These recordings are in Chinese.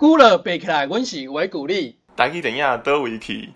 鼓了背起来，阮是为鼓励。台语电影倒位去。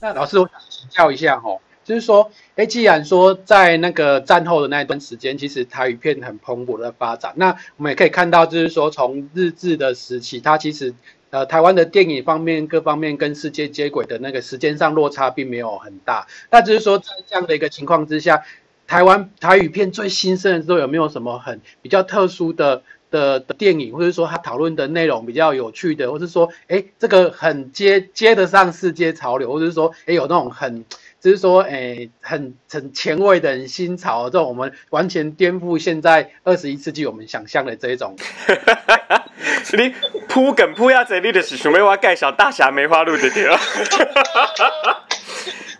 那老师，我想请教一下吼，就是说，哎，既然说在那个战后的那一段时间，其实台语片很蓬勃的发展，那我们也可以看到，就是说从日治的时期，它其实呃台湾的电影方面各方面跟世界接轨的那个时间上落差并没有很大。那就是说，在这样的一个情况之下，台湾台语片最兴盛的时候，有没有什么很比较特殊的？的的电影，或者说他讨论的内容比较有趣的，或者说，哎，这个很接接得上世界潮流，或者是说，哎，有那种很，就是说，哎，很很前卫的、很新潮，这种我们完全颠覆现在二十一世纪我们想象的这一种。你铺梗铺下这，你就是想要我介绍大侠梅花鹿的对了。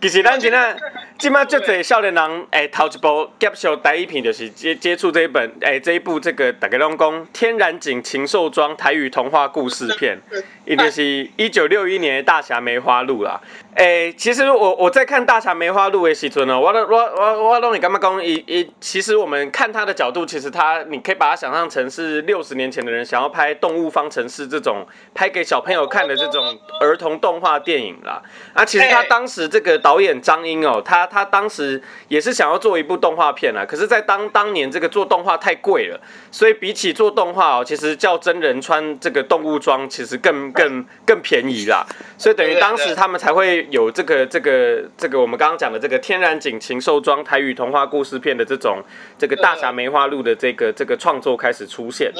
其实咱今仔即马足侪少年人诶，头一部接受第一片就是接接触这一本诶，这一部这个大家拢讲《天然景禽兽庄》台语童话故事片，伊就是一九六一年的大侠梅花鹿啦。诶，其实我我在看《大侠梅花鹿》的时阵呢，我我我我拢你干嘛讲？一一其实我们看他的角度，其实他你可以把它想象成是六十年前的人想要拍《动物方程式》这种拍给小朋友看的这种儿童动画电影啦。啊，其实他当时这个导演张英哦，他他当时也是想要做一部动画片啊，可是，在当当年这个做动画太贵了，所以比起做动画哦，其实叫真人穿这个动物装，其实更更更便宜啦。所以等于当时他们才会。有这个这个这个我们刚刚讲的这个天然景禽兽装台语童话故事片的这种这个大侠梅花鹿的这个这个创作开始出现，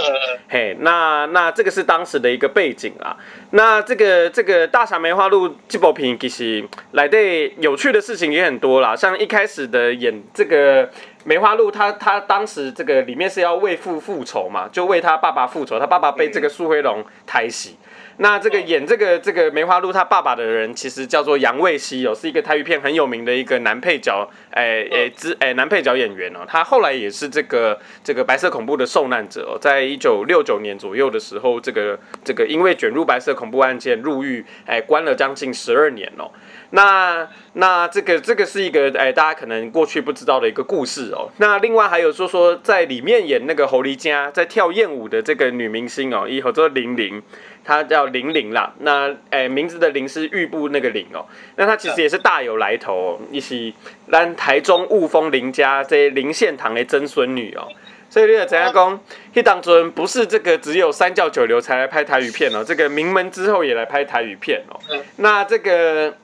嘿，那那这个是当时的一个背景啊。那这个这个大侠梅花鹿这部片其实来的有趣的事情也很多啦，像一开始的演这个梅花鹿，他他当时这个里面是要为父复仇嘛，就为他爸爸复仇，他爸爸被这个苏辉龙抬袭。那这个演这个这个梅花鹿他爸爸的人，其实叫做杨卫熙哦，是一个台语片很有名的一个男配角，诶诶之诶男配角演员哦。他后来也是这个这个白色恐怖的受难者哦，在一九六九年左右的时候，这个这个因为卷入白色恐怖案件入狱，哎，关了将近十二年哦。那那这个这个是一个哎，大家可能过去不知道的一个故事哦。那另外还有说说在里面演那个侯丽佳在跳艳舞的这个女明星哦，以后做玲玲。他叫玲玲啦，那诶名字的玲是玉部那个玲哦，那他其实也是大有来头哦，一起让台中雾峰林家这林献堂的曾孙女哦，所以你个陈家公，一当中不是这个只有三教九流才来拍台语片哦，这个名门之后也来拍台语片哦，那这个。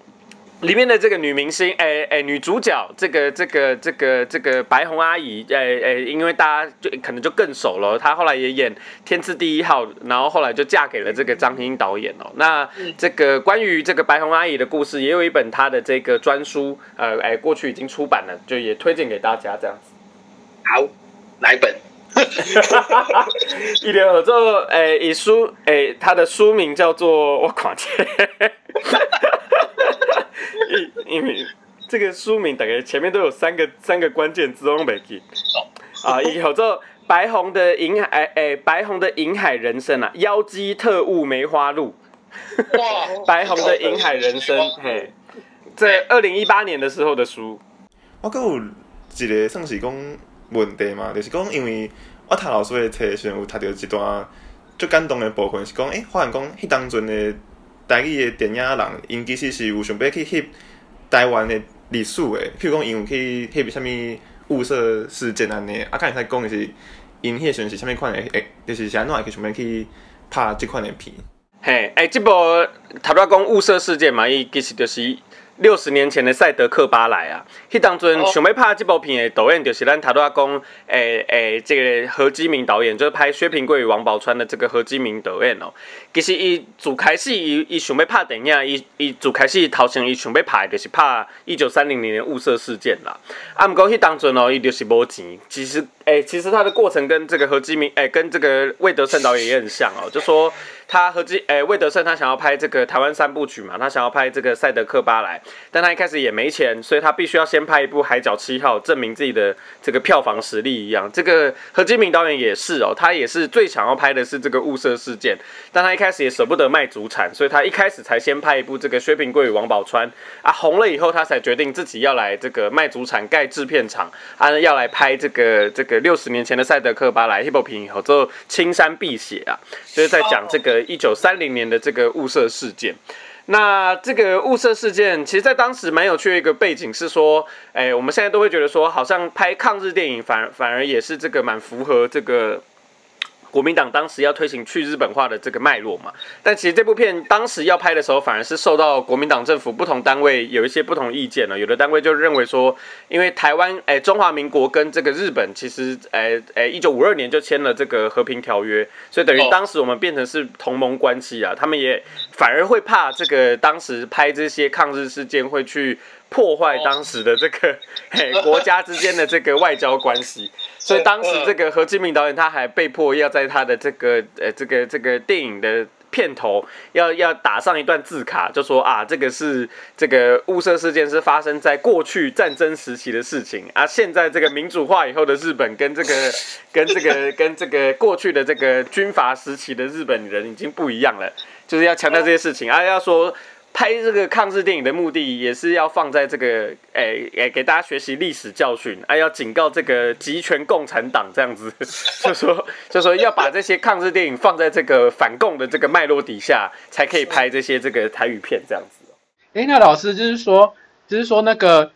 里面的这个女明星，哎哎，女主角，这个这个这个这个白红阿姨，哎哎，因为大家就可能就更熟了，她后来也演《天赐第一号》，然后后来就嫁给了这个张英导演哦。那这个关于这个白红阿姨的故事，也有一本她的这个专书，呃哎，过去已经出版了，就也推荐给大家这样子。好，哪一本？一联合作，哎，以书，哎，他的书名叫做我看见。因因为这个书名大概前面都有三个三个关键字，我没记。啊，以后做白红的银海，哎白红的银海人生啊，妖姬特务梅花鹿。哇！白红的银海人生，嘿，在二零一八年的时候的书。我阁有一个算是讲问题嘛，就是讲，因为我读老师的册时阵有读到一段最感动的部分，是讲，诶，发现讲，迄当阵的。台语的电影人，因其实是有想要去翕台湾的历史的，譬如讲，因有去翕啥物雾社事件安尼，啊，看会使讲的是因迄时阵是啥物款的，诶，就是安怎去想要去拍即款的片。嘿，诶，即部头拄讲雾社事件嘛，伊其实就是。六十年前的赛德克巴莱啊，迄当阵想要拍这部片的导演就是咱头拄仔讲，诶诶，这个何基明导演，就是拍薛平贵与王宝钏的这个何基明导演哦。其实伊自开始伊伊想要拍电影，伊伊自开始头先伊想要拍就是拍一九三零年的雾社事件啦。啊，毋过迄当阵哦，伊就是无钱。其实，诶，其实他的过程跟这个何基明，诶，跟这个魏德胜导演也很像哦，就说。他何基诶魏德胜他想要拍这个台湾三部曲嘛，他想要拍这个赛德克巴莱，但他一开始也没钱，所以他必须要先拍一部海角七号，证明自己的这个票房实力一样。这个何基明导演也是哦，他也是最想要拍的是这个雾社事件，但他一开始也舍不得卖祖产，所以他一开始才先拍一部这个薛平贵与王宝钏啊，红了以后他才决定自己要来这个卖祖产盖制片厂，啊要来拍这个这个六十年前的赛德克巴莱 h i p o 平以后之后青山碧血啊，就是在讲这个一九三零年的这个雾社事件。那这个雾社事件，其实在当时蛮有趣的一个背景是说，哎，我们现在都会觉得说，好像拍抗日电影反反而也是这个蛮符合这个。国民党当时要推行去日本化的这个脉络嘛，但其实这部片当时要拍的时候，反而是受到国民党政府不同单位有一些不同意见了。有的单位就认为说，因为台湾诶中华民国跟这个日本其实诶诶一九五二年就签了这个和平条约，所以等于当时我们变成是同盟关系啊。他们也反而会怕这个当时拍这些抗日事件会去破坏当时的这个 嘿国家之间的这个外交关系。所以当时这个何志明导演他还被迫要在他的这个呃这个这个电影的片头要要打上一段字卡，就说啊这个是这个雾社事件是发生在过去战争时期的事情啊，现在这个民主化以后的日本跟这个跟这个跟这个过去的这个军阀时期的日本人已经不一样了，就是要强调这些事情啊，要说。拍这个抗日电影的目的，也是要放在这个，诶诶，给大家学习历史教训，哎，要警告这个集权共产党这样子，就说就说要把这些抗日电影放在这个反共的这个脉络底下，才可以拍这些这个台语片这样子。哎，那老师就是说，就是说那个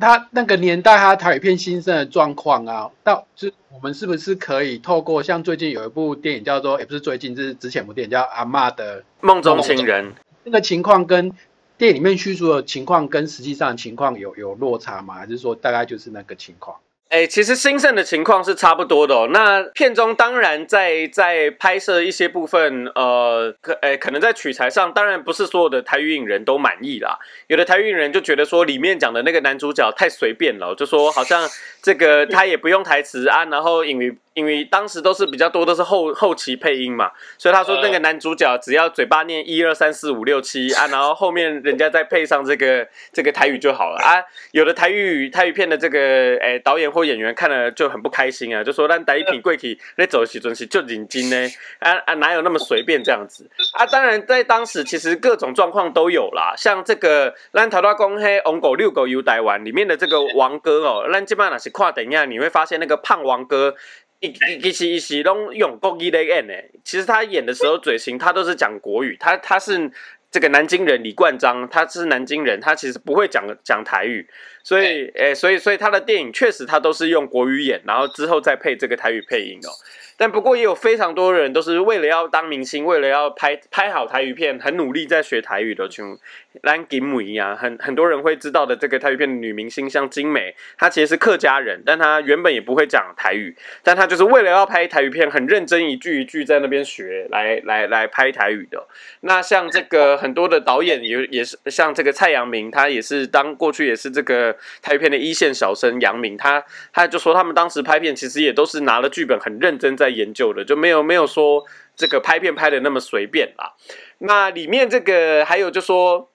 他那个年代他台语片新生的状况啊，到是我们是不是可以透过像最近有一部电影叫做，也不是最近，就是之前部电影叫《阿妈的梦中情人》。那个情况跟电影里面叙述的情况跟实际上情况有有落差吗？还是说大概就是那个情况？哎，其实兴盛的情况是差不多的哦。那片中当然在在拍摄一些部分，呃，可哎可能在取材上，当然不是所有的台语影人都满意啦。有的台语影人就觉得说里面讲的那个男主角太随便了，就说好像这个他也不用台词啊，然后因为因为当时都是比较多都是后后期配音嘛，所以他说那个男主角只要嘴巴念一二三四五六七啊，然后后面人家再配上这个这个台语就好了啊。有的台语台语片的这个哎导演或。演员看了就很不开心啊，就说：“咱第一品贵体那走时阵是就领金呢，啊啊哪有那么随便这样子 啊？当然在当时其实各种状况都有啦，像这个咱头大公黑红狗六狗游台湾里面的这个王哥哦，咱基本上是跨等一下你会发现那个胖王哥一一一一时拢用国语来演呢，其实他演的时候嘴型他都是讲国语，他他是。这个南京人李冠章，他是南京人，他其实不会讲讲台语，所以，诶，所以，所以他的电影确实他都是用国语演，然后之后再配这个台语配音哦。但不过也有非常多人都是为了要当明星，为了要拍拍好台语片，很努力在学台语的，像蓝金美呀，很很多人会知道的这个台语片的女明星，像金美，她其实是客家人，但她原本也不会讲台语，但她就是为了要拍台语片，很认真一句一句在那边学，来 来来拍台语的。那像这个很多的导演也也是像这个蔡阳明，他也是当过去也是这个台语片的一线小生，杨明他他就说他们当时拍片其实也都是拿了剧本很认真在。研究的就没有没有说这个拍片拍的那么随便啦。那里面这个还有就说。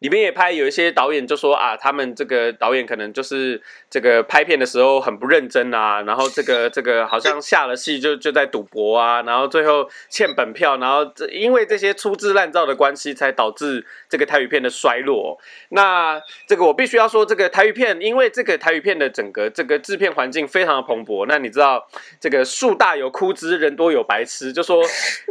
里面也拍有一些导演就说啊，他们这个导演可能就是这个拍片的时候很不认真啊，然后这个 这个好像下了戏就就在赌博啊，然后最后欠本票，然后这因为这些粗制滥造的关系，才导致这个台语片的衰落。那这个我必须要说，这个台语片，因为这个台语片的整个这个制片环境非常的蓬勃。那你知道这个树大有枯枝，人多有白痴，就说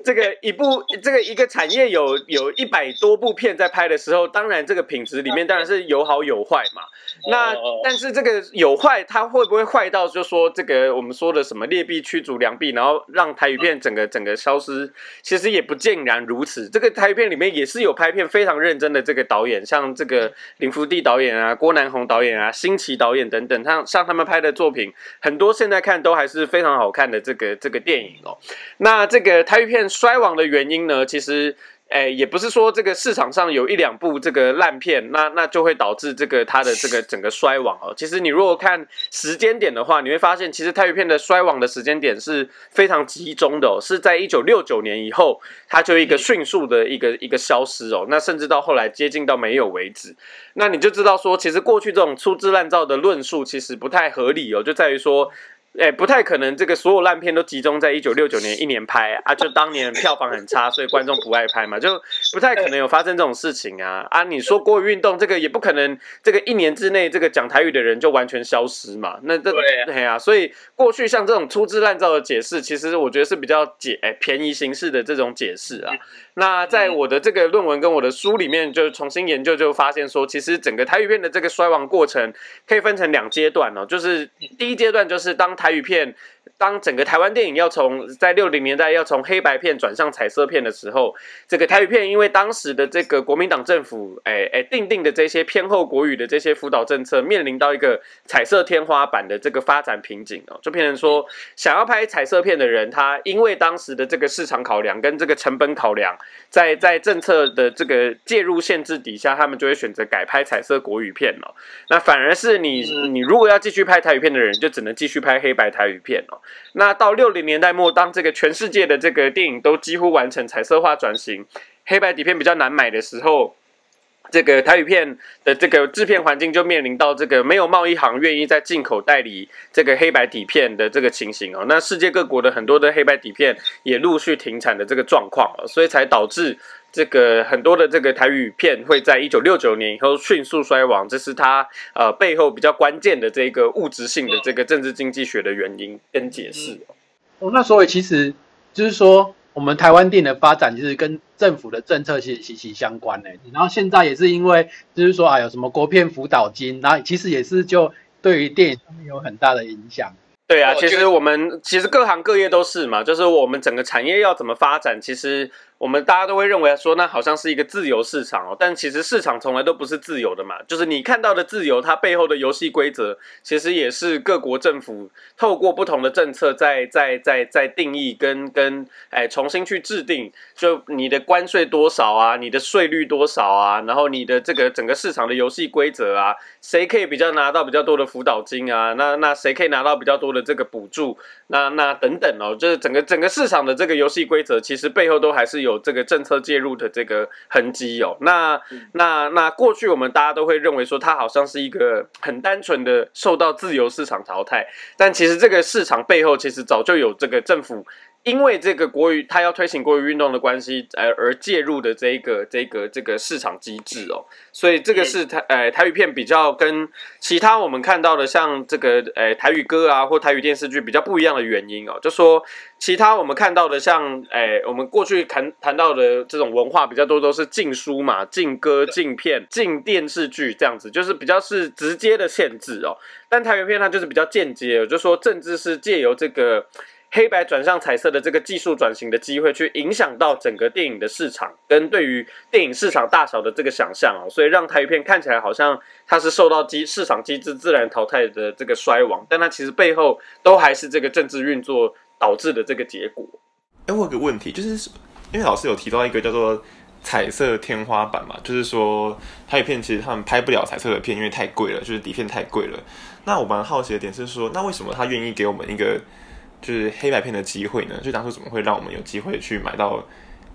这个一部这个一个产业有有一百多部片在拍的时候，当然。这个品质里面当然是有好有坏嘛。那但是这个有坏，它会不会坏到就说这个我们说的什么劣币驱逐良币，然后让台语片整个整个消失？其实也不尽然如此。这个台语片里面也是有拍片非常认真的这个导演，像这个林福地导演啊、郭南红导演啊、新奇导演等等，像像他们拍的作品，很多现在看都还是非常好看的这个这个电影哦。那这个台语片衰亡的原因呢，其实。哎，也不是说这个市场上有一两部这个烂片，那那就会导致这个它的这个整个衰亡哦。其实你如果看时间点的话，你会发现，其实泰语片的衰亡的时间点是非常集中的哦，是在一九六九年以后，它就一个迅速的一个一个消失哦。那甚至到后来接近到没有为止，那你就知道说，其实过去这种粗制滥造的论述其实不太合理哦，就在于说。哎，不太可能，这个所有烂片都集中在一九六九年一年拍啊，就当年票房很差，所以观众不爱拍嘛，就不太可能有发生这种事情啊啊！你说国语运动这个也不可能，这个一年之内这个讲台语的人就完全消失嘛？那这对啊，所以过去像这种粗制滥造的解释，其实我觉得是比较解哎便宜形式的这种解释啊。那在我的这个论文跟我的书里面，就重新研究就发现说，其实整个台语片的这个衰亡过程可以分成两阶段哦，就是第一阶段就是当台语片。当整个台湾电影要从在六零年代要从黑白片转向彩色片的时候，这个台语片因为当时的这个国民党政府哎哎定定的这些偏后国语的这些辅导政策，面临到一个彩色天花板的这个发展瓶颈哦，就变成说想要拍彩色片的人，他因为当时的这个市场考量跟这个成本考量，在在政策的这个介入限制底下，他们就会选择改拍彩色国语片哦。那反而是你你如果要继续拍台语片的人，就只能继续拍黑白台语片哦。那到六零年代末，当这个全世界的这个电影都几乎完成彩色化转型，黑白底片比较难买的时候，这个台语片的这个制片环境就面临到这个没有贸易行愿意在进口代理这个黑白底片的这个情形哦。那世界各国的很多的黑白底片也陆续停产的这个状况所以才导致。这个很多的这个台语片会在一九六九年以后迅速衰亡，这是它呃背后比较关键的这个物质性的这个政治经济学的原因跟解释。哦，那所以其实就是说，我们台湾电影的发展其实跟政府的政策其实息息相关呢。然后现在也是因为就是说啊，有什么国片辅导金，然后其实也是就对于电影上面有很大的影响。对啊，其实我们其实各行各业都是嘛，就是我们整个产业要怎么发展，其实。我们大家都会认为说，那好像是一个自由市场哦，但其实市场从来都不是自由的嘛。就是你看到的自由，它背后的游戏规则，其实也是各国政府透过不同的政策，在在在在定义跟跟哎重新去制定。就你的关税多少啊，你的税率多少啊，然后你的这个整个市场的游戏规则啊，谁可以比较拿到比较多的辅导金啊？那那谁可以拿到比较多的这个补助？那那等等哦，就是整个整个市场的这个游戏规则，其实背后都还是有。有这个政策介入的这个痕迹哦，那那那过去我们大家都会认为说它好像是一个很单纯的受到自由市场淘汰，但其实这个市场背后其实早就有这个政府。因为这个国语，它要推行国语运动的关系，呃，而介入的这一个、这个、这个市场机制哦，所以这个是台，呃，台语片比较跟其他我们看到的像这个，呃，台语歌啊或台语电视剧比较不一样的原因哦，就说其他我们看到的像，哎，我们过去谈谈到的这种文化比较多都是禁书嘛、禁歌、禁片、禁电视剧这样子，就是比较是直接的限制哦，但台语片它就是比较间接，就说政治是借由这个。黑白转向彩色的这个技术转型的机会，去影响到整个电影的市场跟对于电影市场大小的这个想象哦，所以让台语片看起来好像它是受到机市场机制自然淘汰的这个衰亡，但它其实背后都还是这个政治运作导致的这个结果。哎，我有个问题，就是因为老师有提到一个叫做彩色天花板嘛，就是说台语片其实他们拍不了彩色的片，因为太贵了，就是底片太贵了。那我蛮好奇的点是说，那为什么他愿意给我们一个？就是黑白片的机会呢？就当初怎么会让我们有机会去买到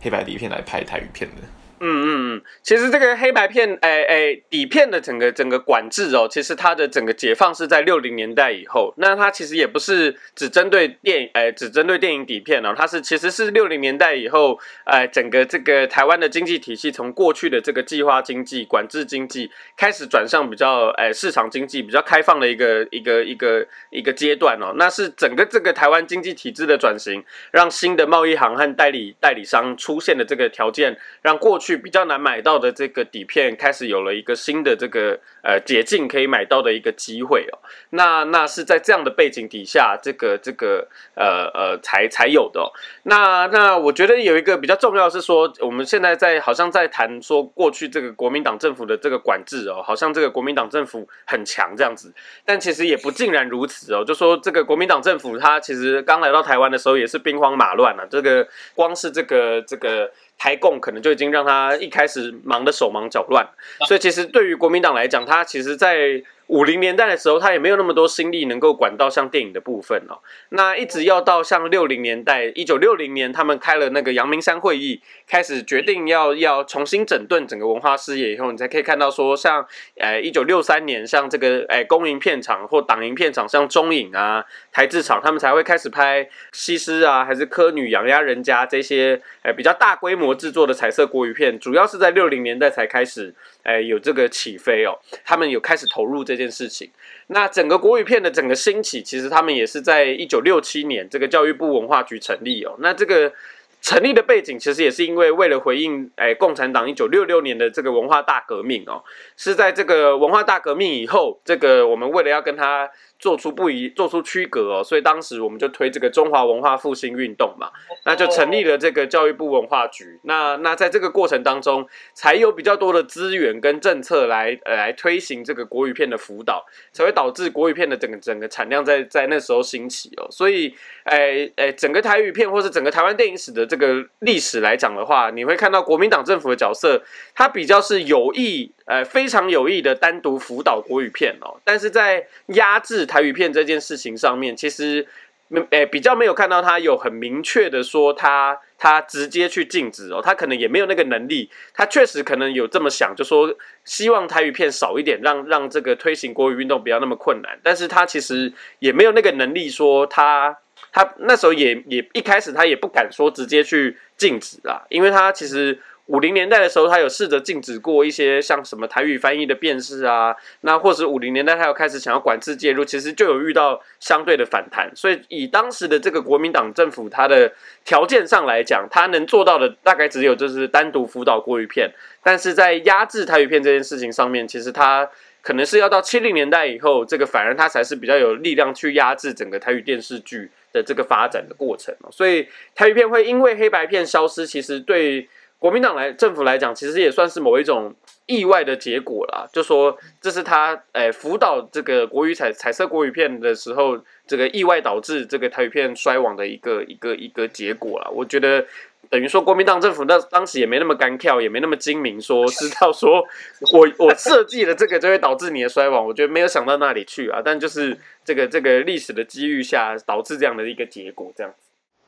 黑白底片来拍台语片的？嗯嗯嗯，其实这个黑白片，哎哎，底片的整个整个管制哦，其实它的整个解放是在六零年代以后。那它其实也不是只针对电，哎，只针对电影底片哦，它是其实是六零年代以后，哎，整个这个台湾的经济体系从过去的这个计划经济、管制经济，开始转向比较，哎，市场经济比较开放的一个一个一个一个阶段哦。那是整个这个台湾经济体制的转型，让新的贸易行和代理代理商出现的这个条件，让过去。比较难买到的这个底片，开始有了一个新的这个呃捷径可以买到的一个机会哦。那那是在这样的背景底下，这个这个呃呃才才有的哦。那那我觉得有一个比较重要是说，我们现在在好像在谈说过去这个国民党政府的这个管制哦，好像这个国民党政府很强这样子，但其实也不尽然如此哦。就说这个国民党政府，他其实刚来到台湾的时候也是兵荒马乱啊。这个光是这个这个。台共可能就已经让他一开始忙得手忙脚乱，所以其实对于国民党来讲，他其实在。五零年代的时候，他也没有那么多心力能够管到像电影的部分哦。那一直要到像六零年代，一九六零年，他们开了那个阳明山会议，开始决定要要重新整顿整个文化事业以后，你才可以看到说，像呃一九六三年，像这个哎公营片场或党营片场，像中影啊、台制厂，他们才会开始拍西施啊，还是科女养鸭人家这些哎比较大规模制作的彩色国语片，主要是在六零年代才开始哎有这个起飞哦，他们有开始投入这件事情，那整个国语片的整个兴起，其实他们也是在一九六七年这个教育部文化局成立哦。那这个成立的背景，其实也是因为为了回应哎共产党一九六六年的这个文化大革命哦，是在这个文化大革命以后，这个我们为了要跟他。做出不一，做出区隔哦，所以当时我们就推这个中华文化复兴运动嘛，那就成立了这个教育部文化局。那那在这个过程当中，才有比较多的资源跟政策来呃来推行这个国语片的辅导，才会导致国语片的整个整个产量在在那时候兴起哦。所以，诶诶，整个台语片或是整个台湾电影史的这个历史来讲的话，你会看到国民党政府的角色，它比较是有意。呃，非常有意的单独辅导国语片哦，但是在压制台语片这件事情上面，其实没诶比较没有看到他有很明确的说他他直接去禁止哦，他可能也没有那个能力，他确实可能有这么想，就说希望台语片少一点，让让这个推行国语运动不要那么困难，但是他其实也没有那个能力说他他那时候也也一开始他也不敢说直接去禁止啊，因为他其实。五零年代的时候，他有试着禁止过一些像什么台语翻译的辨识啊，那或者五零年代他有开始想要管制介入，其实就有遇到相对的反弹。所以以当时的这个国民党政府，它的条件上来讲，他能做到的大概只有就是单独辅导国语片，但是在压制台语片这件事情上面，其实他可能是要到七零年代以后，这个反而他才是比较有力量去压制整个台语电视剧的这个发展的过程所以台语片会因为黑白片消失，其实对。国民党来政府来讲，其实也算是某一种意外的结果啦。就说这是他诶辅导这个国语彩彩色国语片的时候，这个意外导致这个台语片衰亡的一个一个一个结果啦。我觉得等于说国民党政府那当时也没那么干跳，也没那么精明，说知道说我我设计了这个就会导致你的衰亡。我觉得没有想到那里去啊。但就是这个这个历史的机遇下导致这样的一个结果，这样。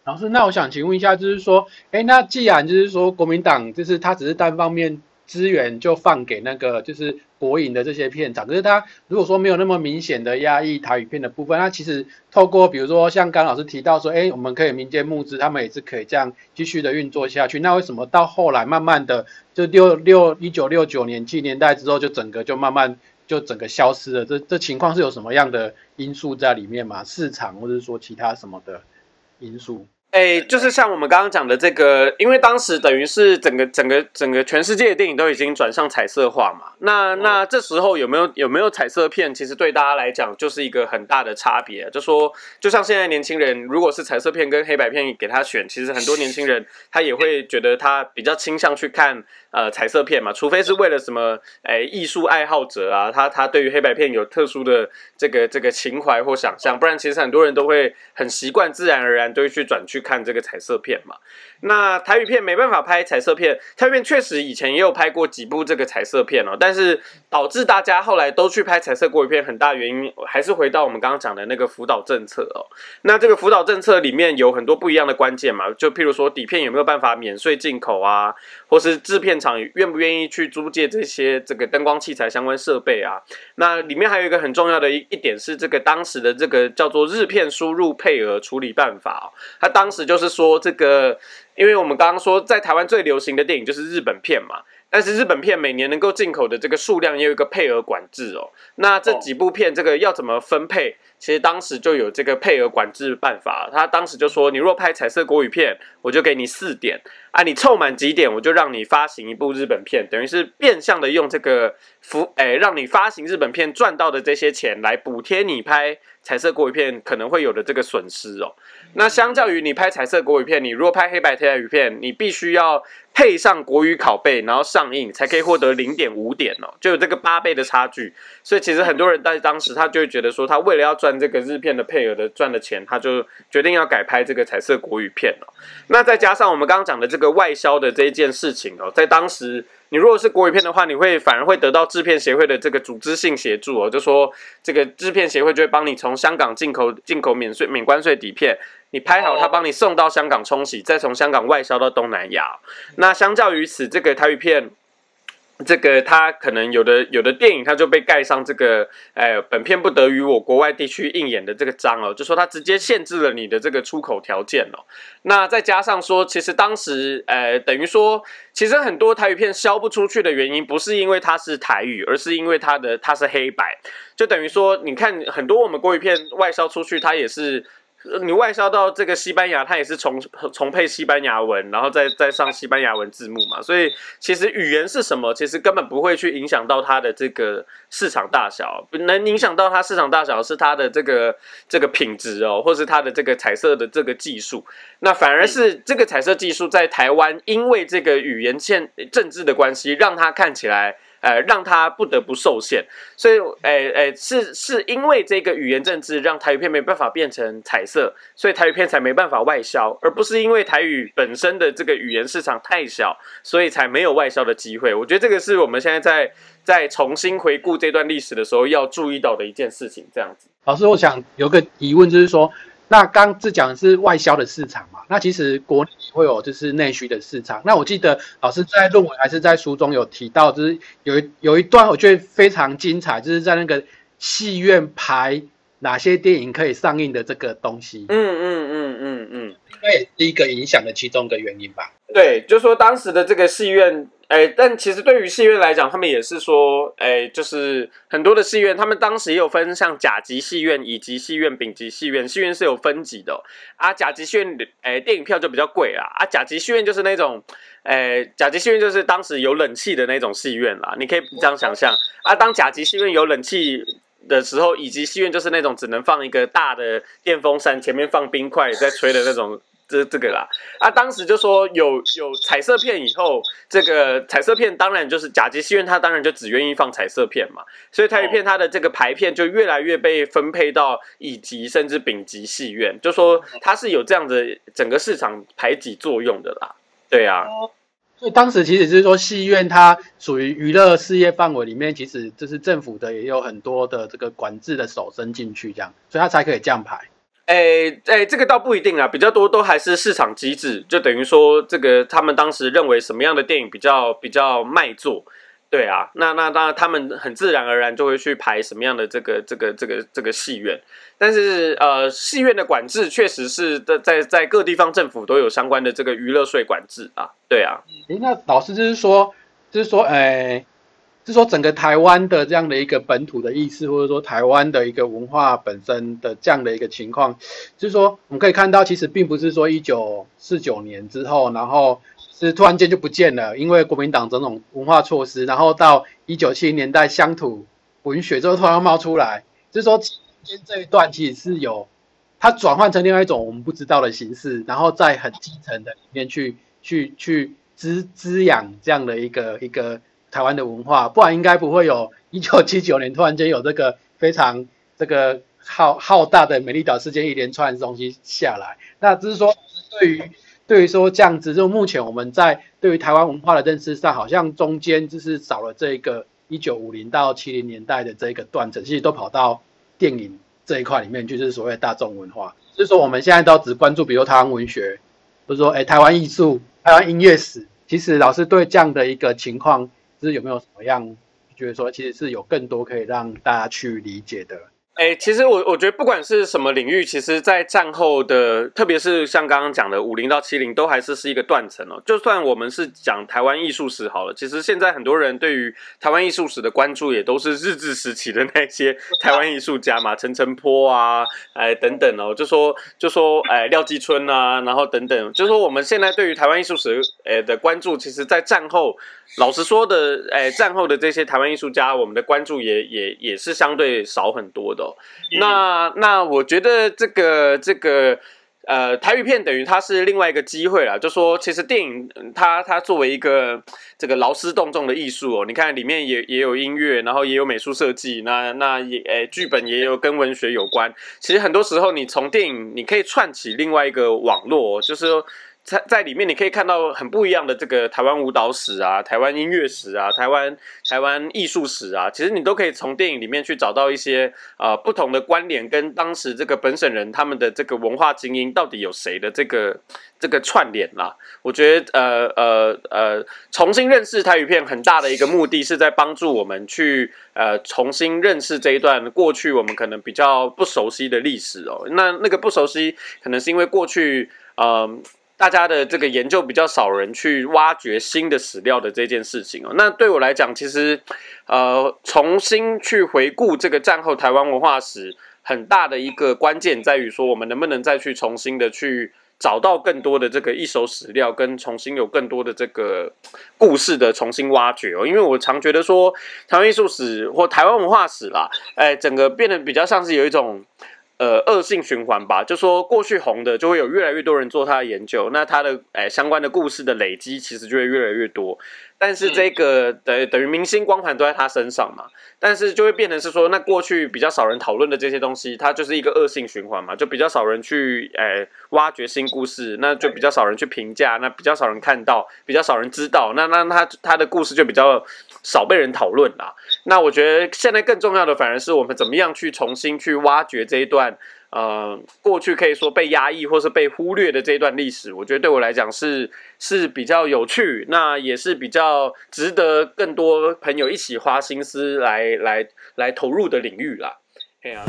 老师，那我想请问一下，就是说，哎，那既然就是说国民党就是他只是单方面资源就放给那个就是国营的这些片场，可是他如果说没有那么明显的压抑台语片的部分，那其实透过比如说像刚老师提到说，哎，我们可以民间募资，他们也是可以这样继续的运作下去。那为什么到后来慢慢的就六六一九六九年七年代之后，就整个就慢慢就整个消失了？这这情况是有什么样的因素在里面吗？市场或者说其他什么的因素？哎，就是像我们刚刚讲的这个，因为当时等于是整个整个整个全世界的电影都已经转向彩色化嘛，那那这时候有没有有没有彩色片，其实对大家来讲就是一个很大的差别。就说，就像现在年轻人，如果是彩色片跟黑白片给他选，其实很多年轻人他也会觉得他比较倾向去看呃彩色片嘛，除非是为了什么哎艺术爱好者啊，他他对于黑白片有特殊的这个这个情怀或想象，不然其实很多人都会很习惯，自然而然都会去转去。看这个彩色片嘛，那台语片没办法拍彩色片，台语片确实以前也有拍过几部这个彩色片哦，但是导致大家后来都去拍彩色国语片，很大原因还是回到我们刚刚讲的那个辅导政策哦。那这个辅导政策里面有很多不一样的关键嘛，就譬如说底片有没有办法免税进口啊，或是制片厂愿不愿意去租借这些这个灯光器材相关设备啊？那里面还有一个很重要的一一点是这个当时的这个叫做日片输入配额处理办法哦，它当时就是说，这个，因为我们刚刚说，在台湾最流行的电影就是日本片嘛，但是日本片每年能够进口的这个数量也有一个配额管制哦。那这几部片，这个要怎么分配？其实当时就有这个配额管制办法。他当时就说，你若拍彩色国语片，我就给你四点啊，你凑满几点，我就让你发行一部日本片，等于是变相的用这个服，哎，让你发行日本片赚到的这些钱来补贴你拍彩色国语片可能会有的这个损失哦。那相较于你拍彩色国语片，你如果拍黑白台语片，你必须要配上国语拷贝，然后上映才可以获得零点五点哦，就有这个八倍的差距。所以其实很多人在当时他就会觉得说，他为了要赚这个日片的配额的赚的钱，他就决定要改拍这个彩色国语片哦。那再加上我们刚刚讲的这个外销的这一件事情哦，在当时，你如果是国语片的话，你会反而会得到制片协会的这个组织性协助哦，就说这个制片协会就会帮你从香港进口进口免税免关税底片，你拍好，他帮你送到香港冲洗，再从香港外销到东南亚。那相较于此，这个台语片。这个他可能有的有的电影，他就被盖上这个，哎，本片不得于我国外地区映演的这个章哦，就说他直接限制了你的这个出口条件哦。那再加上说，其实当时，呃，等于说，其实很多台语片销不出去的原因，不是因为它是台语，而是因为它的它是黑白，就等于说，你看很多我们国语片外销出去，它也是。你外销到这个西班牙，它也是重重配西班牙文，然后再再上西班牙文字幕嘛。所以其实语言是什么，其实根本不会去影响到它的这个市场大小。能影响到它市场大小是它的这个这个品质哦，或是它的这个彩色的这个技术。那反而是这个彩色技术在台湾，因为这个语言欠政治的关系，让它看起来。呃，让他不得不受限，所以，诶诶，是是因为这个语言政治，让台语片没办法变成彩色，所以台语片才没办法外销，而不是因为台语本身的这个语言市场太小，所以才没有外销的机会。我觉得这个是我们现在在在重新回顾这段历史的时候要注意到的一件事情。这样子，老师，我想有个疑问，就是说。那刚只讲的是外销的市场嘛？那其实国内会有就是内需的市场。那我记得老师在论文还是在书中有提到，就是有一有一段我觉得非常精彩，就是在那个戏院排哪些电影可以上映的这个东西。嗯嗯嗯嗯嗯，应该也是一个影响的其中一个原因吧？对，就说当时的这个戏院。哎，但其实对于戏院来讲，他们也是说，哎，就是很多的戏院，他们当时也有分像甲级戏院、乙级戏院、丙级戏院，戏院是有分级的啊。甲级戏院，哎，电影票就比较贵啦。啊，甲级戏院就是那种，哎，甲级戏院就是当时有冷气的那种戏院啦。你可以这样想象啊，当甲级戏院有冷气的时候，乙级戏院就是那种只能放一个大的电风扇，前面放冰块在吹的那种。这这个啦，啊，当时就说有有彩色片以后，这个彩色片当然就是甲级戏院，它当然就只愿意放彩色片嘛，所以台语片它的这个排片就越来越被分配到乙级甚至丙级戏院，就说它是有这样的整个市场排挤作用的啦，对啊，所以当时其实是说戏院它属于娱乐事业范围里面，其实就是政府的也有很多的这个管制的手伸进去这样，所以它才可以这样排。诶诶，这个倒不一定啊，比较多都还是市场机制，就等于说这个他们当时认为什么样的电影比较比较卖座，对啊，那那当然他们很自然而然就会去排什么样的这个这个这个这个戏院，但是呃，戏院的管制确实是在在在各地方政府都有相关的这个娱乐税管制啊，对啊。诶，那老师就是说，就是说，诶。是说整个台湾的这样的一个本土的意识，或者说台湾的一个文化本身的这样的一个情况，就是说我们可以看到，其实并不是说一九四九年之后，然后是突然间就不见了，因为国民党种种文化措施，然后到一九七零年代乡土文学之后突然冒出来，就是说中间这一段其实是有它转换成另外一种我们不知道的形式，然后在很基层的里面去去去滋滋养这样的一个一个。台湾的文化，不然应该不会有一九七九年突然间有这个非常这个浩浩大的美丽岛事件一连串的东西下来。那只是说，对于对于说这样子，就目前我们在对于台湾文化的认识上，好像中间就是少了这一个一九五零到七零年代的这一个断层，其实都跑到电影这一块里面，就是所谓大众文化。就是说我们现在都只关注，比如台湾文学，或者说哎台湾艺术、台湾音乐史。其实老师对这样的一个情况。是有没有什么样觉得说，其实是有更多可以让大家去理解的？哎，其实我我觉得不管是什么领域，其实，在战后的，特别是像刚刚讲的五零到七零，都还是是一个断层哦。就算我们是讲台湾艺术史好了，其实现在很多人对于台湾艺术史的关注，也都是日治时期的那些台湾艺术家嘛，陈澄波啊，哎等等哦，就说就说哎廖继春啊，然后等等，就说我们现在对于台湾艺术史哎的关注，其实，在战后。老实说的，哎，战后的这些台湾艺术家，我们的关注也也也是相对少很多的。那那我觉得这个这个呃台语片等于它是另外一个机会了，就说其实电影它它作为一个这个劳师动众的艺术哦，你看里面也也有音乐，然后也有美术设计，那那也诶剧本也有跟文学有关。其实很多时候你从电影你可以串起另外一个网络，就是说。在在里面你可以看到很不一样的这个台湾舞蹈史啊、台湾音乐史啊、台湾台湾艺术史啊，其实你都可以从电影里面去找到一些啊不同的关联，跟当时这个本省人他们的这个文化精英到底有谁的这个这个串联啦。我觉得呃呃呃，重新认识台语片很大的一个目的是在帮助我们去呃重新认识这一段过去我们可能比较不熟悉的历史哦。那那个不熟悉，可能是因为过去嗯。大家的这个研究比较少人去挖掘新的史料的这件事情哦，那对我来讲，其实呃重新去回顾这个战后台湾文化史，很大的一个关键在于说，我们能不能再去重新的去找到更多的这个一手史料，跟重新有更多的这个故事的重新挖掘哦。因为我常觉得说，台湾艺术史或台湾文化史啦，哎，整个变得比较像是有一种。呃，恶性循环吧，就说过去红的，就会有越来越多人做他的研究，那他的诶相关的故事的累积，其实就会越来越多。但是这个等等于明星光环都在他身上嘛，但是就会变成是说，那过去比较少人讨论的这些东西，它就是一个恶性循环嘛，就比较少人去诶挖掘新故事，那就比较少人去评价，那比较少人看到，比较少人知道，那那他他的故事就比较少被人讨论啦。那我觉得现在更重要的反而是我们怎么样去重新去挖掘这一段。呃，过去可以说被压抑或是被忽略的这段历史，我觉得对我来讲是是比较有趣，那也是比较值得更多朋友一起花心思来来来投入的领域啦。对啊。